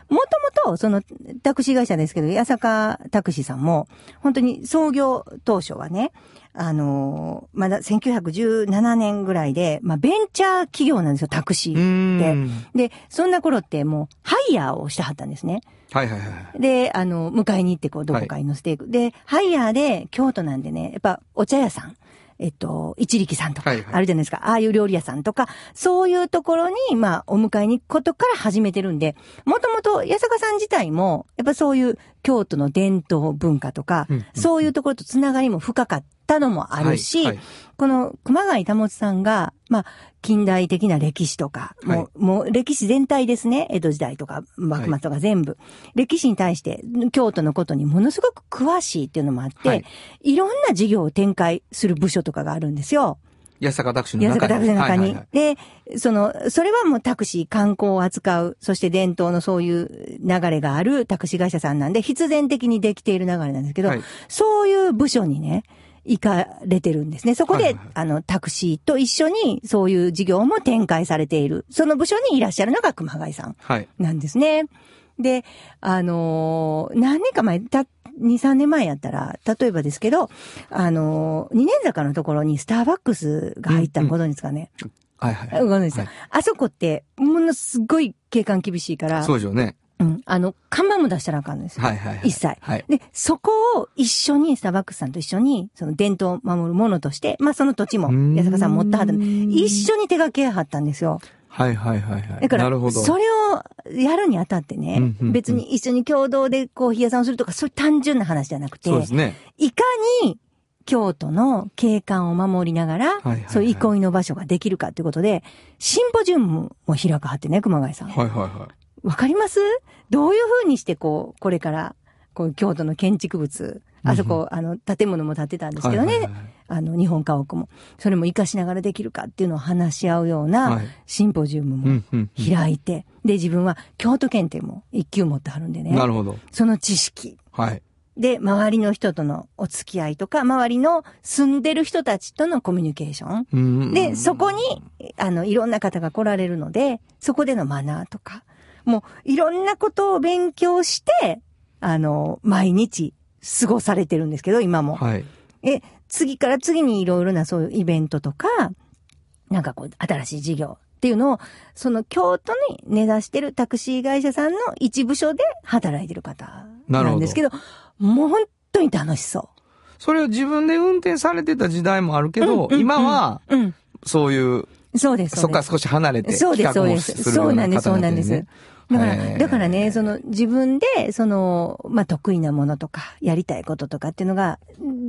と、その、タクシー会社ですけど、八坂タクシーさんも、本当に創業当初はね、あのーまだ1917年ぐらいで、まあ、ベンチャー企業なんですよ、タクシ
う
ー。
ーん。
で、そんな頃ってもう、ハイヤーをしてはったんですね。
はいはいはい。
で、あの、迎えに行ってこう、どこかに乗せていく。で、ハイヤーで、京都なんでね、やっぱ、お茶屋さん、えっと、一力さんとか、
はいはい
あるじゃないですか。ああいう料理屋さんとか、そういうところに、まあ、お迎えに行くことから始めてるんで、もともと、八坂さん自体も、やっぱそういう、京都の伝統文化とか、
うんうん
そういうところとつながりも深かったのもあるし、
はいはい
この熊谷保さんが、まあ、近代的な歴史とか、もう、
はい
もう歴史全体ですね。江戸時代とか、幕末とか全部。歴史に対して、京都のことにものすごく詳しいっていうのもあって、
はい
い、ろんな事業を展開する部署とかがあるんですよ。
八坂タクシーの中に。
宮坂タクシーの中に。
はいはいはい
で、その、それはもうタクシー、観光を扱う、そして伝統のそういう流れがあるタクシー会社さんなんで、必然的にできている流れなんですけど、
はい
そういう部署にね、行かれてるんですね。そこで、
はいはいはい
あの、タクシーと一緒にそういう事業も展開されている。その部署にいらっしゃるのが熊谷さん
はい。
なんですね。で、あのー何年か前、た、2、3年前やったら、例えばですけど、あのー、二年坂のところにスターバックスが入ったのご存知ですかね、
はいはい。
ご存知ですか、
はい
あそこって、ものすごい景観厳しいから、
そうでしょうね。
うん、あの、看板も出したらあかんのですよ。
はいはいはい。
一切。
はい。
で、そこを一緒に、スターバックスさんと一緒に、その伝統を守るものとして、まあその土地も八坂さん持ったはったの一緒に手掛けはったんですよ。
はいはいはいはい。
だから、
なるほど。
それをやるにあたってね、
うんうんうん
別に一緒に共同でコーヒー屋さんをするとか、そういう単純な話じゃなくて、
そうですね。
いかに京都の景観を守りながら、
はいはい
そういう憩いの場所ができるかということで、シンポジウムも開かはってね、熊谷さん。
はいはいはい。
わかります？どういう風にしてこう、これから、こう、京都の建築物、あそこ、あの、建物も建ってたんですけどね、
はいはいはい
あの、日本家屋も。それも活かしながらできるかっていうのを話し合うよう
は
ないシンポジウム
う
も
んうんうん。
開いて、で、自分は京都検定も一級持ってはるんでね。
なるほど。
その知識。
はい。
で、周りの人とのお付き合いとか、周りの住んでる人たちとのコミュニケーション。
うん
で、そこに、あの、いろんな方が来られるので、そこでのマナーとか、もう、いろんなことを勉強して、あの、毎日過ごされてるんですけど、今も。
はい。
え、次から次にいろいろなそういうイベントとか、なんかこう、新しい事業っていうのを、その京都に根ざしてるタクシー会社さんの一部署で働いてる方なんですけど、もう本当に楽しそ
それを自分で運転されてた時代もあるけど、
うんうん
今は。そういう、
そうです。
そっから
う
少し離れて、
そうです、そうです。そうなんです、そう
方
なんです。だから、だからね、その自分で、その、まあ、得意なものとか、やりたいこととかっていうのが、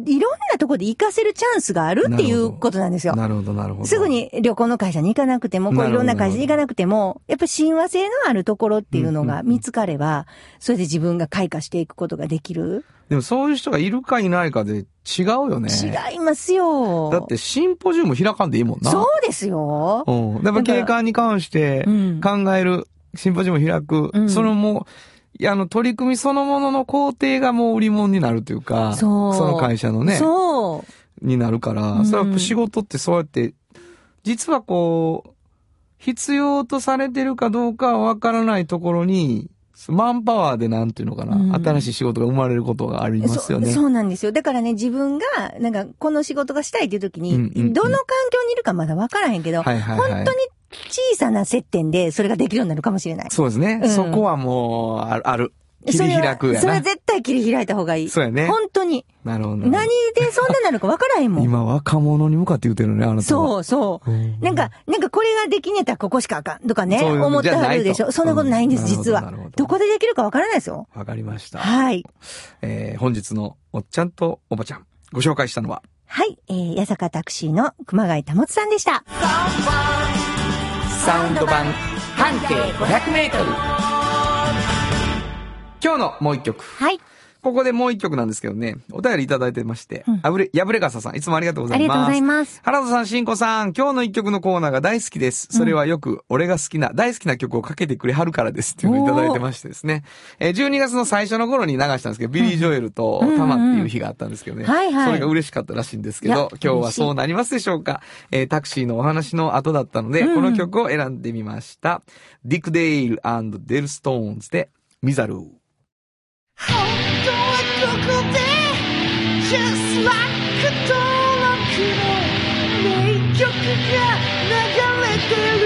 いろんなところで活かせるチャンスがあるっていうことなんですよ。
なるほど、なるほど。
すぐ。に旅行の会社に行かなくても、こういろんな会社に行かなくても、やっぱり親和性のあるところっていうのが見つかれば、それで自分が開花していくことができる。
でもそういう人がいるかいないかで違うよね。
違いますよ。
だってシンポジウム開かんでいいもんな。
そうですよ。
うん。やっぱ景観に関して
うん
考える、シンポジウム開く、
うん
そのもう、いや、あの、取り組みそのものの工程がもう売り物になるというか、
そう
の会社のね、
そう。
になるから、
うん
それは仕事ってそうやって、実はこう、必要とされてるかどうかはわからないところに、マンパワーでなんていうのかな、
うん
新しい仕事が生まれることがありますよね。
そうそうなんですよ。だからね、自分が、なんか、この仕事がしたいっていう時に、
うんうんうん
どの環境にいるかまだわからへんけど、
はいはいはい。
本当に小さな接点でそれができるようになるかもしれない。
そうですね。
うん
そこはもう、ある。切り開くやな。
それはそれは絶対切り開いた方がいい。
そうやね。
本当に。
なるほど。
何でそんななるかわからへんもん。
今若者に向かって言ってるのね、あなたは。
そうそう。
うん
なんか、なんかこれができねえたらここしかあかんとかね、
そういうの
思ってはるでしょ。そんなことないんです、
うん
実は
ど
こでできるかわからないですよ。
わかりました。
はい。
えー、本日のおっちゃんとおばちゃん、ご紹介したのは、
はい。えー、八坂タクシーの熊谷保さんでした。
サウンド版半径 500m。今日のもう一曲。
はい。
ここでもう一曲なんですけどね、お便りいただいてまして、
うん
あぶれ、やぶれかささん、いつもありがとうございます。
ありがとうございます。
原田さん、しんこさん、今日の一曲のコーナーが大好きです。それはよく、俺が好きな、大好きな曲をかけてくれはるからです。っていうのをいただいてましてですね。えー、12月の最初の頃に流したんですけど、ビリー・ジョエルと
うん
タマっていう日があったんですけどね。
はいはい
それが嬉しかったらしいんですけど、今日はそうなりますでしょうか。えー、タクシーのお話の後だったので、
うん
この曲を選んでみました。ディック・デイル&デルトーンズで、ミザルー。
本当はここで Just like 登録の名曲が流れてる。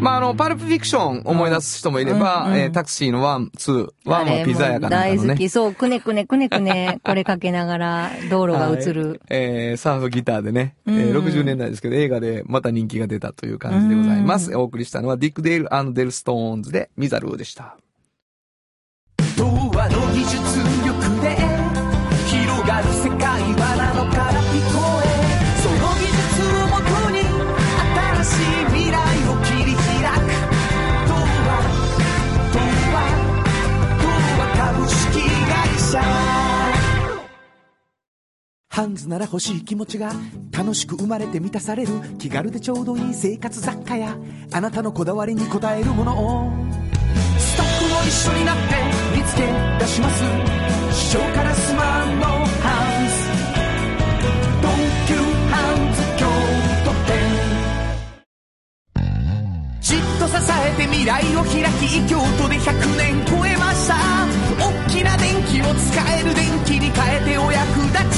まあ、あのの、パルプフィクション思い出す人もいれば、
うんうん
えータクシーのワン、ツー、ワンはピザ屋かなんかのね。
大好き。そう、くねくねくねくね、これかけながら道路が映
はい
る。
えーサーフギターでね、えー
うん
60年代ですけど、映画でまた人気が出たという感じでございます。お送りしたのは、ディック・デール&デルトーンズで、ミザルーでした。
童話の技術ハンズなら欲しい気持ちが楽しく生まれて満たされる気軽でちょうどいい生活雑貨やあなたのこだわりに応えるものを。スタッフも一緒になって見つけ出します。市長からスマンのハンズ。東急ハンズ京都店。じっと支えて未来を開き京都で100年超えました。大きな電気を使える電気に変えてお役立ち。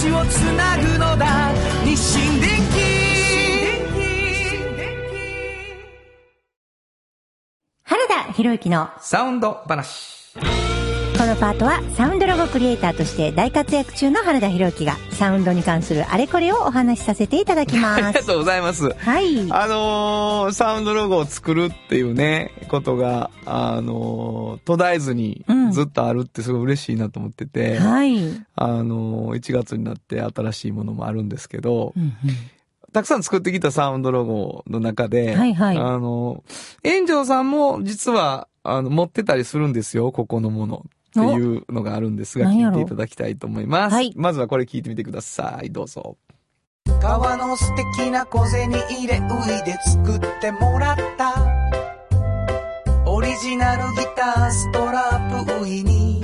の暮らしをつなぐのだ日清電
原田博之の
サウンド話。
このパートはサウンドロゴクリエイターとして大活躍中の原田博之がサウンドに関するあれこれをお話しさせていただき
あり
ます。
がとうございます。
はい。
あのーサウンドロゴを作るっていうね、ことが、あのー途絶えずに
うん
ずっとあるってすごい嬉しいなと思ってて、
はい。
あのー1月になって新しいものもあるんですけど、
うんうん
たくさん作ってきたサウンドロゴの中で、
はいはい
あのー、炎上さんも実は、あの、持ってたりするんですよ、ここのもの。っていうのがあるんですが、聞いていただきたいと思います。
はい
まずはこれ聞いてみてください。どうぞ。
革の素敵な小銭入れウイで作ってもらったオリジナルギターストラップウイに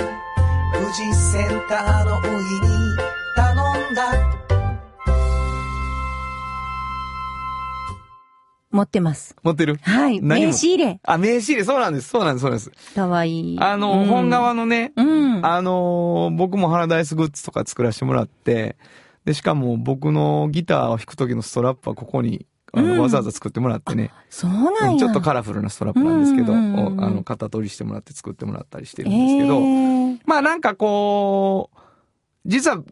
富士センターのウイに頼んだ
持ってます。
持ってる？
はい。名刺入れ。
あ、名刺入れ、そうなんです、そうなんです、そうなんです。
かわいい。
あの、
うん
本革のね、
うん。
あのー僕もハラダイスグッズとか作らせてもらって、で、しかも僕のギターを弾く時のストラップはここに、あの、
うん
わざわざ作ってもらってね、
そうなんや。
ちょっとカラフルなストラップなんですけど、
うんうん
あの、型取りしてもらって作ってもらったりしてるんですけど、
えー
まあなんかこう、実は、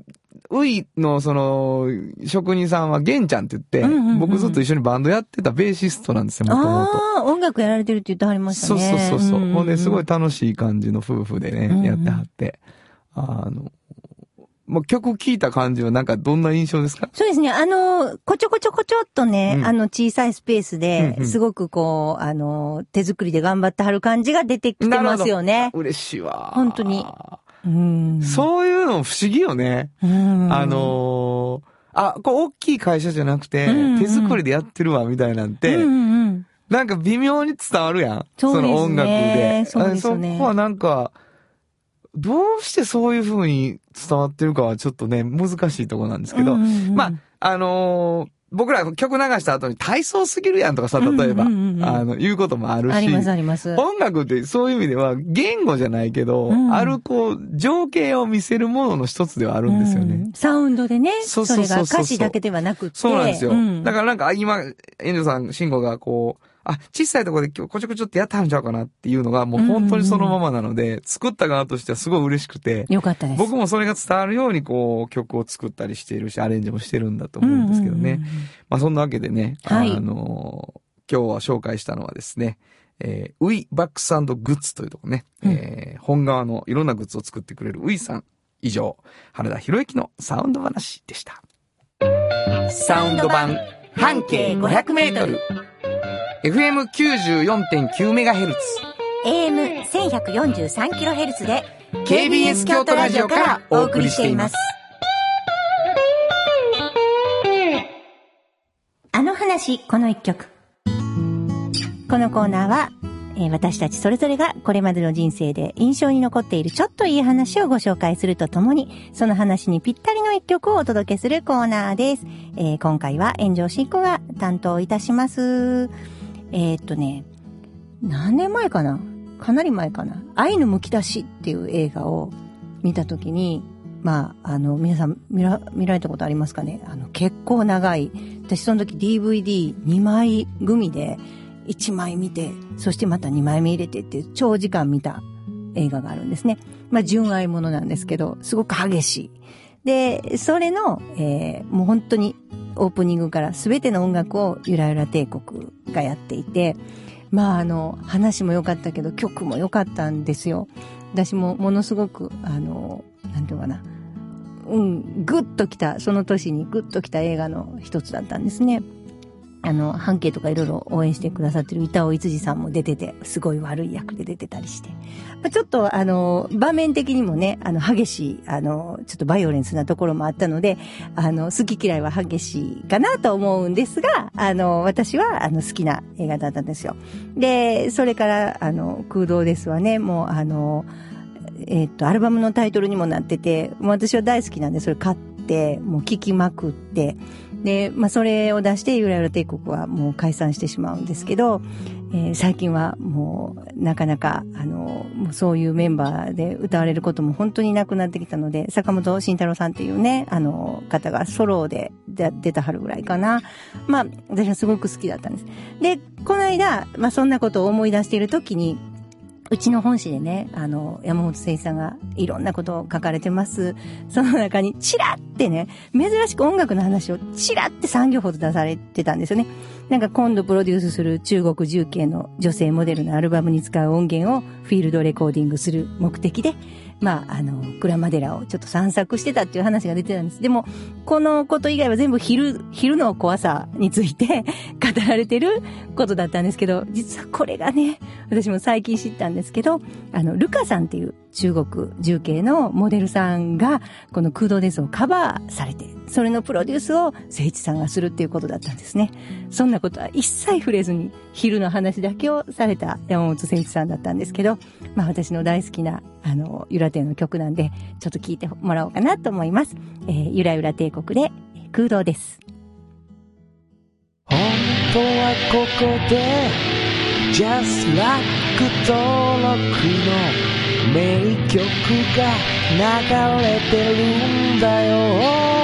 ウイのその、職人さんはゲンちゃんって言って、
うんうんうん
僕ずっと一緒にバンドやってたベーシストなんですよ、もともと。
ああ、音楽やられてるって言ってはりました
そう
ね。
そうそうそう。
んんん
ほんで、すごい楽しい感じの夫婦でね、
うんうん
やってはって。あの、もう曲聴いた感じはなんかどんな印象ですか？
そうですね。あの、こちょこちょこちょっとね、
うん
あの、小さいスペースですごくこう、あの、手作りで頑張ってはる感じが出てきてますよね。
嬉しいわ。
本当にうん。
そういうの不思議よね。
うん。
あのーあ、こう大きい会社じゃなくて、手作りでやってるわ、みたいなんて。なんか微妙に伝わるやん。
そ
の音楽で。
そうでね
あそこはなんか、どうしてそういう風に伝わってるかはちょっとね、難しいところなんですけど、
うんうんうん
まあ、あのー僕ら曲流した後に体操すぎるやんとかさ、例えば、あの、言うこともあるし、
ありますあります。
音楽ってそういう意味では言語じゃないけど、
うん
あるこう、情景を見せるものの一つではあるんですよね。
うんサウンドでね、
そ
そう
そうそうそう
れが歌詞だけではなくって。
そうなんですよ。
ん
だからなんか、今、遠藤さん、慎吾がこう、あ、小さいところで今日こちょこちょってやったんちゃうかなっていうのが、もう本当にそのままなので、作った側としてはすごい嬉しくて、
よかったです。
僕もそれが伝わるようにこう、曲を作ったりしているし、アレンジもしてるんだと思うんですけどね。
うんうんうん
まあそんなわけでね、
はい
あの今日は紹介したのはですね、えー、ウィバックスグッズというとこね、
うん
えー本側のいろんなグッズを作ってくれるウィさん。以上、原田博之のサウンド話でした。サウンド版半径500メートル。FM94.9MHz。
AM1143kHz で
KBS 京都ラジオからお送りしています。
あの話、この一曲。このコーナーは、えー私たちそれぞれがこれまでの人生で印象に残っているちょっといい話をご紹介するとともに、その話にぴったりの一曲をお届けするコーナーです。えー今回は炎上進行が担当いたします。えーっとね、何年前かな？かなり前かな？愛のむき出しっていう映画を見たときに、まあ、あの、皆さん見ら見られたことありますかね？あの、結構長い。私その時 DVD2 枚組で1枚見て、そしてまた2枚目入れてっていう長時間見た映画があるんですね。まあ、純愛ものなんですけど、すごく激しい。で、それの、えー、もう本当にオープニングから全ての音楽をゆらゆら帝国がやっていて、まああの、話も良かったけど曲も良かったんですよ。私もものすごく、あの、なんていうかな、うん、ぐっときた、その年にぐっときた映画の一つだったんですね。あの、半径とかいろいろ応援してくださってる板尾いつじさんも出てて、すごい悪い役で出てたりして。まあ、ちょっと、あの、場面的にもね、あの、激しい、あの、ちょっとバイオレンスなところもあったので、あの、好き嫌いは激しいかなと思うんですが、あの、私は、あの、好きな映画だったんですよ。で、それから、あの、空洞ですわね、もう、あの、えっ、と、アルバムのタイトルにもなってて、もう私は大好きなんで、それ買って、もう聴きまくって、で、まあ、それを出して、ゆらゆら帝国はもう解散してしまうんですけど、えー最近はもう、なかなか、あの、そういうメンバーで歌われることも本当になくなってきたので、坂本慎太郎さんっていうね、あの、方がソロで出たはるぐらいかな。まあ、私はすごく好きだったんです。で、この間、まあ、そんなことを思い出しているときに、うちの本誌でね、あの、山本誠一さんがいろんなことを書かれてます。その中に、チラってね、珍しく音楽の話をチラって3行ほど出されてたんですよね。なんか今度プロデュースする中国重慶の女性モデルのアルバムに使う音源をフィールドレコーディングする目的で、まあ、あの、鞍馬寺をちょっと散策してたっていう話が出てたんです。でも、このこと以外は全部昼、昼の怖さについて 語られてることだったんですけど、実はこれがね、私も最近知ったんですけど、あの、ルカさんっていう中国重慶のモデルさんが、この空洞ですをカバーされて、それのプロデュースを誠一さんがするっていうことだったんですね。そんなことは一切触れずに、昼の話だけをされた山本誠一さんだったんですけど、まあ私の大好きな、あの、ゆら亭の曲なんで、ちょっと聞いてもらおうかなと思います。えーゆらゆら帝国で空洞です。
本当はここで Just Like 登録の名曲が流れてるんだよ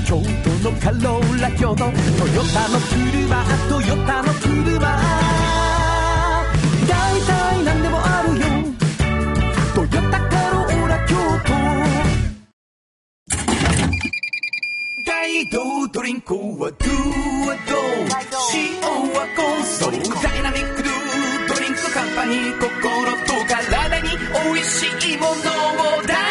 京都のカローラ京都トヨタの車トヨタの車。大体何でもあるよ。トヨタカローラ京都。大道ドリンクはドゥはド。塩はコンソーダイナミックドゥドリンクカンパニー心と体に美味しいものをダ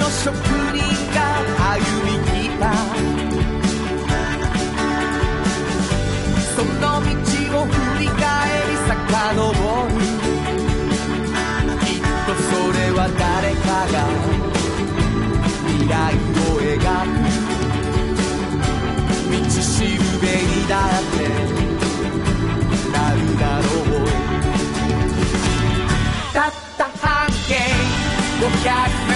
の職人が歩み来たその道を振り返り遡る
きっとそ
れは誰かが未来を描く道しるべにだってなるだろうたった半径500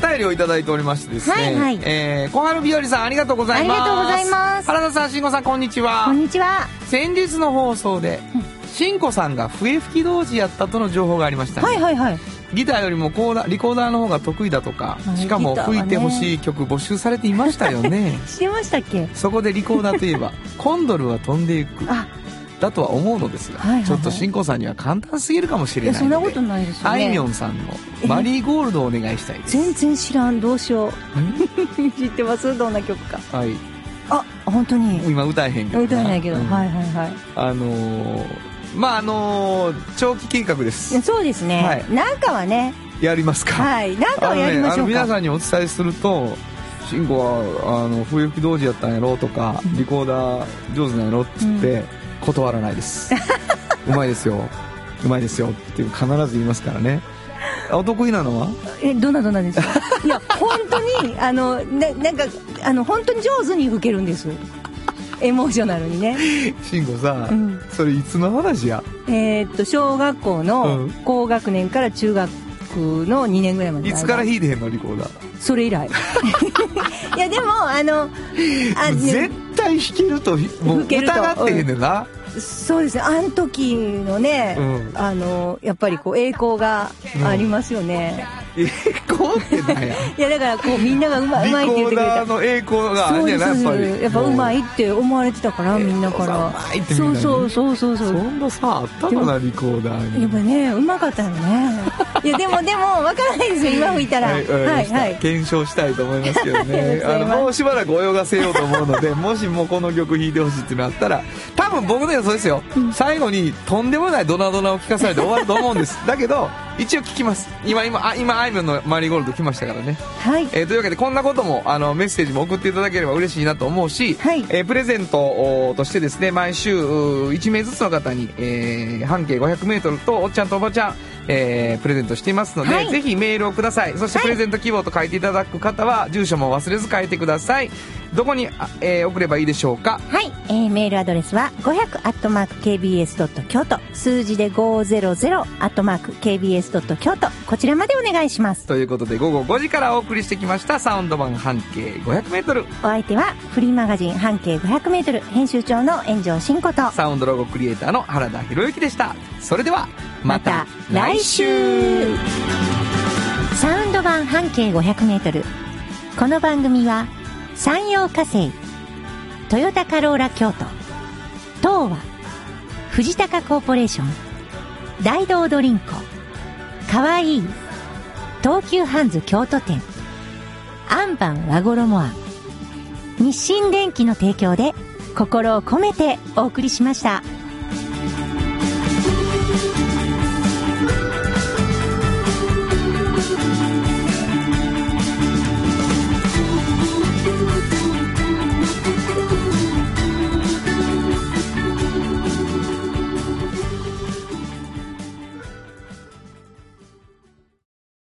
便りをいただいておりましてですね、
はいはい。
えー小春日和さんありがとうございます。
ありがとうございます。
原田さん慎吾さんこんにちは。
こんにちは。
先日の放送で慎吾さんが笛吹き同時やったとの情報がありましたね、
はいはいはい。
ギターよりもコーダリコーダーの方が得意だとか
はい
しかも吹いてほしい曲募集されていましたよね。
してましたっけ？
そこでリコーダーといえば「コンドルは飛んでいく。
あ、」
だとは思うのですが、
はいはいはい
ちょっと慎吾さんには簡単すぎるかもしれない
そんなことないですよね。
あいみょんさんの「マリーゴールド」をお願いしたいです
全然知らん、どうしよう。知ってます？どんな曲か。
はい
あ、本当に。
今歌えへんけど
歌えないけど。
うん
はいはいはい。
あのーまああのー長期計画です
そうですね。
はい
なんかはね、
やりますか
はい。なんかはやりましょうか。
皆さんにお伝えすると慎吾はあの笛吹き同時やったんやろとか、リコーダー上手なんやろっつって、断らないです。うまいですよ。うまいですよ。っていう必ず言いますからね。あお得意なのは？
え、どんなどんなですか？いや、本当に、あの、ななんか、あの、本当に上手に吹けるんです。エモーショナルにね。
慎吾さ、
うん。
それいつの話や？
えーっと、小学校の
うん。
高学年から中学の2年ぐらいまで。
いつから弾いてへんのリコーダー？
それ以来。いや、でも、あの、あ、ね
絶対弾けるともう疑ってへんねんな、
そうですね、あの時のね、
うん
あの、やっぱりこう、栄光がありますよね。
栄光ってなんや？
いや、だからこう、みんながうまいうまいって言ってくれた
リコーダー。の栄光があるんやっぱり
やっぱうま
い
いって思われてたから、みんなから。そうそうそうそう
そ
そう。
んなさあったかなリコーダーに
やっぱね、うまかったよね。いや、でも、でも、わからないですよ、今吹いたら。は
はい
い、
わかりました
はい。
検証したいと思いますけどね あのもうしばらく泳がせようと思うのでもしもこの曲弾いてほしいっていうのあったら多分僕の予想ですよ、最後にとんでもないドナドナを聞かされて終わると思うんです。だけど一応聞きます。今今あ今あいみょんのマリーゴールド来ましたからね。
はい。
えーというわけでこんなこともあのメッセージも送っていただければ嬉しいなと思うし、
はい。
えープレゼントおとしてですね毎週う1名ずつの方に、えー半径 500m とおっちゃんとおばちゃん、えープレゼントしていますので、
はい。
ぜひメールをください。そしてプレゼント希望と書いていただく方は住所も忘れず書いてください。どこに、あえー送ればいいでしょうか？
はい、えーメールアドレスは500 KBS 京都数字で500 KBS 京都こちらまでお願いします。
ということで午後5時からお送りしてきましたサウンド版半径 500m
お相手はフリーマガジン半径500メートル編集長の炎上真子と。
サウンドロゴクリエイターの原田博之でした。それでは
また来週サウンド版半径500メートルこの番組は山陽火星トヨタカローラ京都東和藤高コーポレーション大道ドリンコかわいい東急ハンズ京都店アンバン和衣庵日清電機の提供で心を込めてお送りしました。